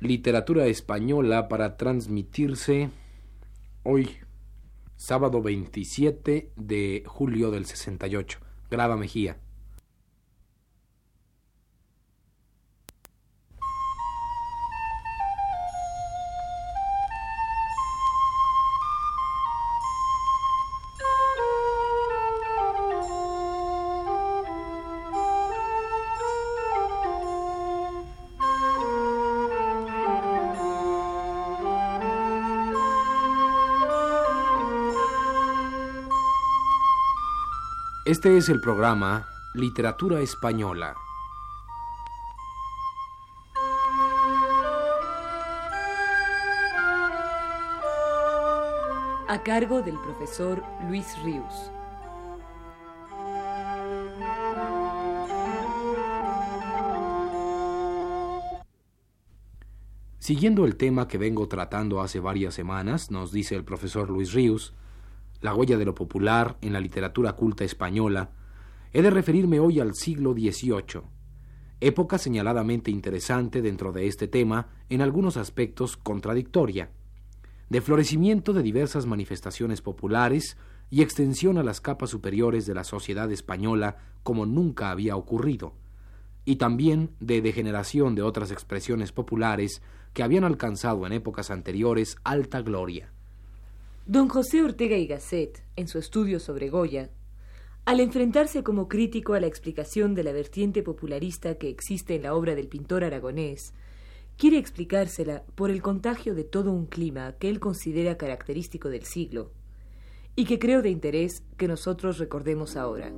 Literatura Española para transmitirse hoy, sábado 27 de julio del 68. Graba Mejía. Este es el programa Literatura Española. A cargo del profesor Luis Ríos. Siguiendo el tema que vengo tratando hace varias semanas, nos dice el profesor Luis Ríos, la huella de lo popular en la literatura culta española, he de referirme hoy al siglo XVIII, época señaladamente interesante dentro de este tema, en algunos aspectos contradictoria, de florecimiento de diversas manifestaciones populares y extensión a las capas superiores de la sociedad española como nunca había ocurrido, y también de degeneración de otras expresiones populares que habían alcanzado en épocas anteriores alta gloria. Don José Ortega y Gasset, en su estudio sobre Goya, al enfrentarse como crítico a la explicación de la vertiente popularista que existe en la obra del pintor aragonés, quiere explicársela por el contagio de todo un clima que él considera característico del siglo, y que creo de interés que nosotros recordemos ahora.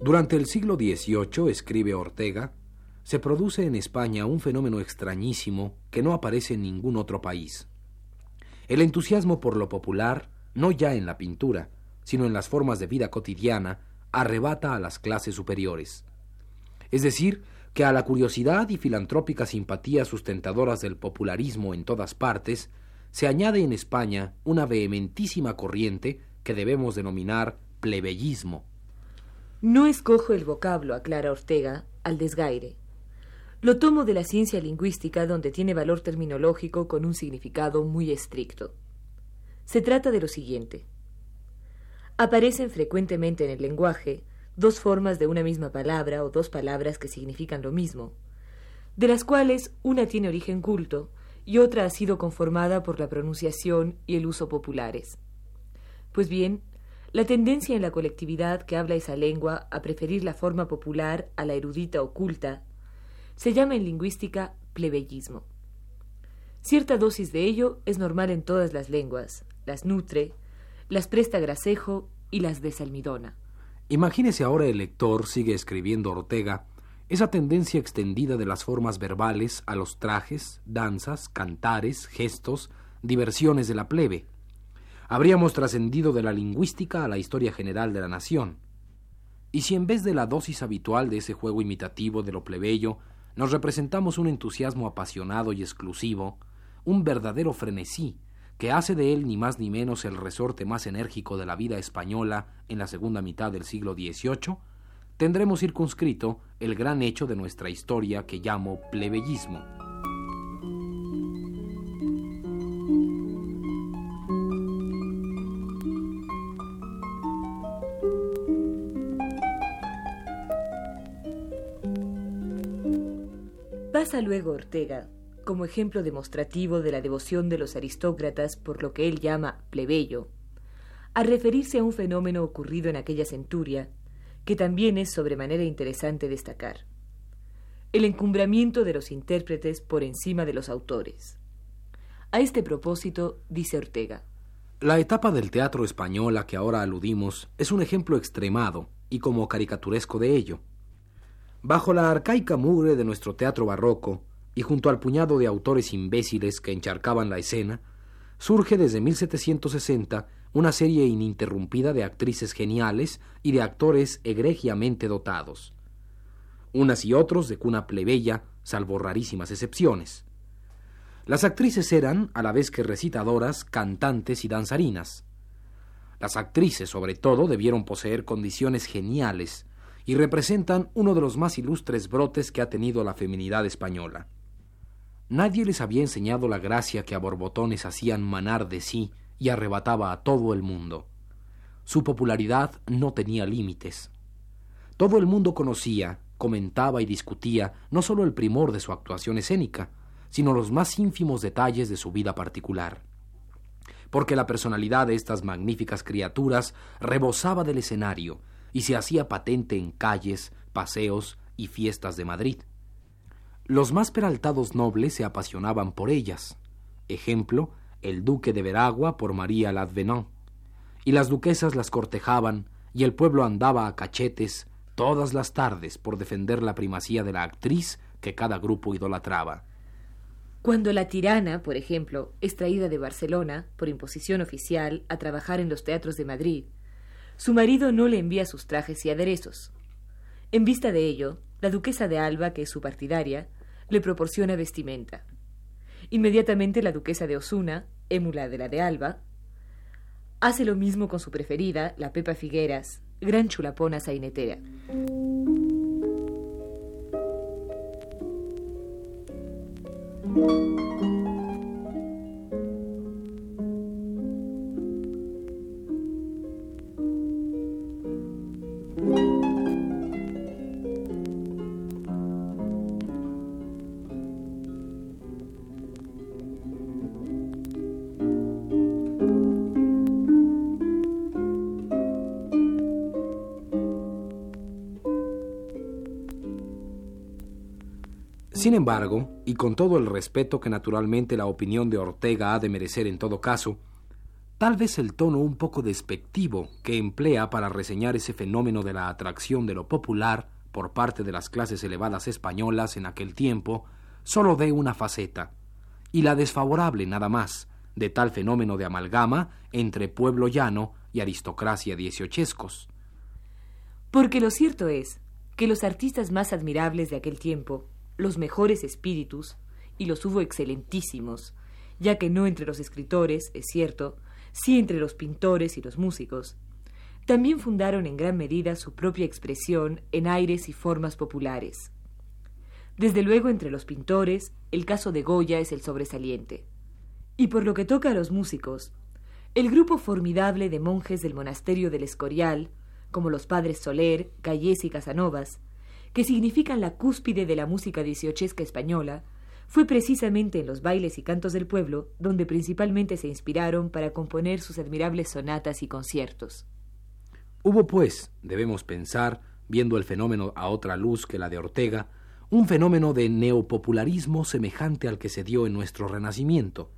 Durante el siglo XVIII, escribe Ortega, se produce en España un fenómeno extrañísimo que no aparece en ningún otro país. El entusiasmo por lo popular, no ya en la pintura, sino en las formas de vida cotidiana, arrebata a las clases superiores. Es decir, que a la curiosidad y filantrópica simpatía sustentadoras del popularismo en todas partes, se añade en España una vehementísima corriente que debemos denominar plebeyismo no escojo el vocablo, aclara Ortega, al desgaire. Lo tomo de la ciencia lingüística donde tiene valor terminológico con un significado muy estricto. Se trata de lo siguiente. Aparecen frecuentemente en el lenguaje dos formas de una misma palabra o dos palabras que significan lo mismo, de las cuales una tiene origen culto y otra ha sido conformada por la pronunciación y el uso populares. Pues bien, la tendencia en la colectividad que habla esa lengua a preferir la forma popular a la erudita oculta se llama en lingüística plebeyismo. Cierta dosis de ello es normal en todas las lenguas, las nutre, las presta grasejo y las desalmidona. Imagínese ahora el lector, sigue escribiendo Ortega, esa tendencia extendida de las formas verbales a los trajes, danzas, cantares, gestos, diversiones de la plebe habríamos trascendido de la lingüística a la historia general de la nación. Y si en vez de la dosis habitual de ese juego imitativo de lo plebeyo, nos representamos un entusiasmo apasionado y exclusivo, un verdadero frenesí, que hace de él ni más ni menos el resorte más enérgico de la vida española en la segunda mitad del siglo XVIII, tendremos circunscrito el gran hecho de nuestra historia que llamo plebeyismo. Pasa luego Ortega, como ejemplo demostrativo de la devoción de los aristócratas por lo que él llama plebeyo, a referirse a un fenómeno ocurrido en aquella centuria, que también es sobremanera interesante destacar. El encumbramiento de los intérpretes por encima de los autores. A este propósito, dice Ortega. La etapa del teatro español a que ahora aludimos es un ejemplo extremado y como caricaturesco de ello. Bajo la arcaica mugre de nuestro teatro barroco, y junto al puñado de autores imbéciles que encharcaban la escena, surge desde 1760 una serie ininterrumpida de actrices geniales y de actores egregiamente dotados. Unas y otros de cuna plebeya, salvo rarísimas excepciones. Las actrices eran, a la vez que recitadoras, cantantes y danzarinas. Las actrices, sobre todo, debieron poseer condiciones geniales y representan uno de los más ilustres brotes que ha tenido la feminidad española. Nadie les había enseñado la gracia que a borbotones hacían manar de sí y arrebataba a todo el mundo. Su popularidad no tenía límites. Todo el mundo conocía, comentaba y discutía no sólo el primor de su actuación escénica, sino los más ínfimos detalles de su vida particular. Porque la personalidad de estas magníficas criaturas rebosaba del escenario y se hacía patente en calles, paseos y fiestas de Madrid. Los más peraltados nobles se apasionaban por ellas. Ejemplo, el duque de Veragua por María Ladvenant. Y las duquesas las cortejaban, y el pueblo andaba a cachetes todas las tardes por defender la primacía de la actriz que cada grupo idolatraba. Cuando la tirana, por ejemplo, es traída de Barcelona, por imposición oficial, a trabajar en los teatros de Madrid, su marido no le envía sus trajes y aderezos. En vista de ello, la duquesa de Alba, que es su partidaria, le proporciona vestimenta. Inmediatamente la duquesa de Osuna, émula de la de Alba, hace lo mismo con su preferida, la Pepa Figueras, gran chulapona sainetera. Sin embargo, y con todo el respeto que naturalmente la opinión de Ortega ha de merecer en todo caso, tal vez el tono un poco despectivo que emplea para reseñar ese fenómeno de la atracción de lo popular por parte de las clases elevadas españolas en aquel tiempo, solo dé una faceta, y la desfavorable nada más, de tal fenómeno de amalgama entre pueblo llano y aristocracia dieciochescos. Porque lo cierto es que los artistas más admirables de aquel tiempo los mejores espíritus, y los hubo excelentísimos, ya que no entre los escritores, es cierto, sí entre los pintores y los músicos, también fundaron en gran medida su propia expresión en aires y formas populares. Desde luego entre los pintores, el caso de Goya es el sobresaliente. Y por lo que toca a los músicos, el grupo formidable de monjes del monasterio del Escorial, como los padres Soler, Gallés y Casanovas, que significan la cúspide de la música dieciochesca española, fue precisamente en los bailes y cantos del pueblo donde principalmente se inspiraron para componer sus admirables sonatas y conciertos. Hubo, pues, debemos pensar, viendo el fenómeno a otra luz que la de Ortega, un fenómeno de neopopularismo semejante al que se dio en nuestro Renacimiento,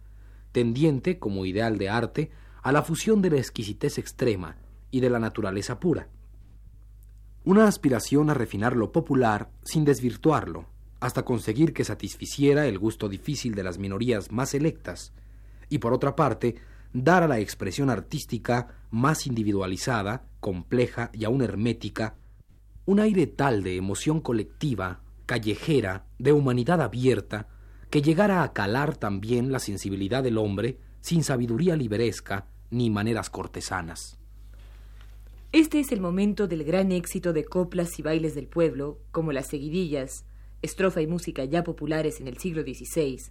tendiente, como ideal de arte, a la fusión de la exquisitez extrema y de la naturaleza pura una aspiración a refinar lo popular sin desvirtuarlo, hasta conseguir que satisficiera el gusto difícil de las minorías más selectas, y por otra parte, dar a la expresión artística más individualizada, compleja y aún hermética, un aire tal de emoción colectiva, callejera, de humanidad abierta, que llegara a calar también la sensibilidad del hombre sin sabiduría liberesca ni maneras cortesanas. Este es el momento del gran éxito de coplas y bailes del pueblo, como las seguidillas, estrofa y música ya populares en el siglo XVI,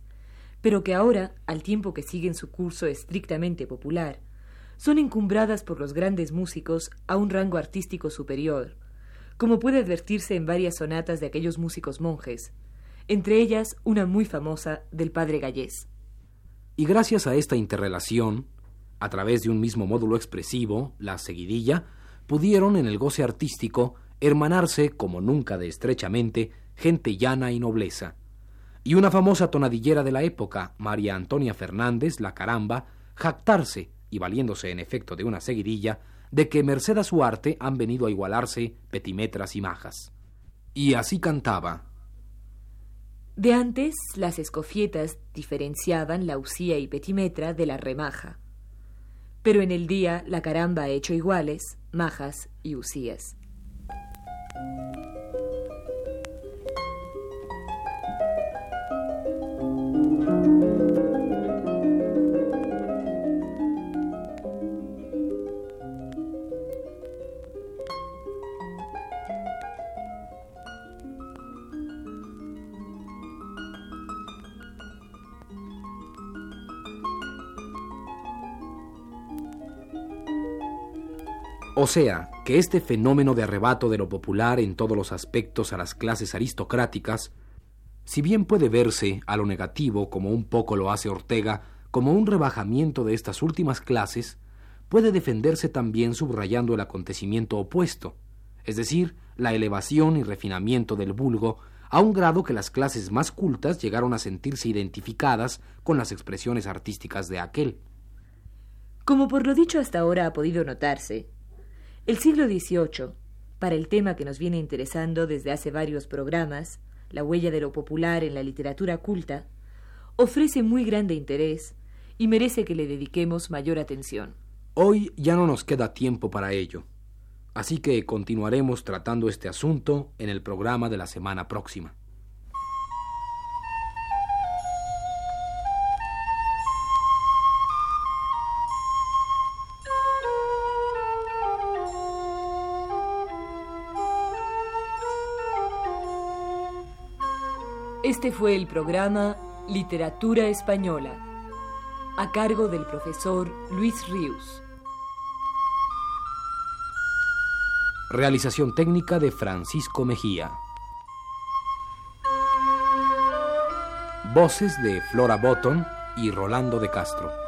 pero que ahora, al tiempo que siguen su curso estrictamente popular, son encumbradas por los grandes músicos a un rango artístico superior, como puede advertirse en varias sonatas de aquellos músicos monjes, entre ellas una muy famosa del padre Gallés. Y gracias a esta interrelación, a través de un mismo módulo expresivo, la seguidilla, pudieron en el goce artístico hermanarse como nunca de estrechamente gente llana y nobleza. Y una famosa tonadillera de la época, María Antonia Fernández, la caramba, jactarse, y valiéndose en efecto de una seguidilla, de que merced a su arte han venido a igualarse petimetras y majas. Y así cantaba. De antes, las escofietas diferenciaban la usía y petimetra de la remaja pero en el día la caramba ha hecho iguales, majas y usías. O sea, que este fenómeno de arrebato de lo popular en todos los aspectos a las clases aristocráticas, si bien puede verse a lo negativo como un poco lo hace Ortega, como un rebajamiento de estas últimas clases, puede defenderse también subrayando el acontecimiento opuesto, es decir, la elevación y refinamiento del vulgo a un grado que las clases más cultas llegaron a sentirse identificadas con las expresiones artísticas de aquel. Como por lo dicho hasta ahora ha podido notarse, el siglo XVIII, para el tema que nos viene interesando desde hace varios programas, la huella de lo popular en la literatura culta, ofrece muy grande interés y merece que le dediquemos mayor atención. Hoy ya no nos queda tiempo para ello, así que continuaremos tratando este asunto en el programa de la semana próxima. Este fue el programa Literatura Española, a cargo del profesor Luis Ríos. Realización técnica de Francisco Mejía. Voces de Flora Botton y Rolando de Castro.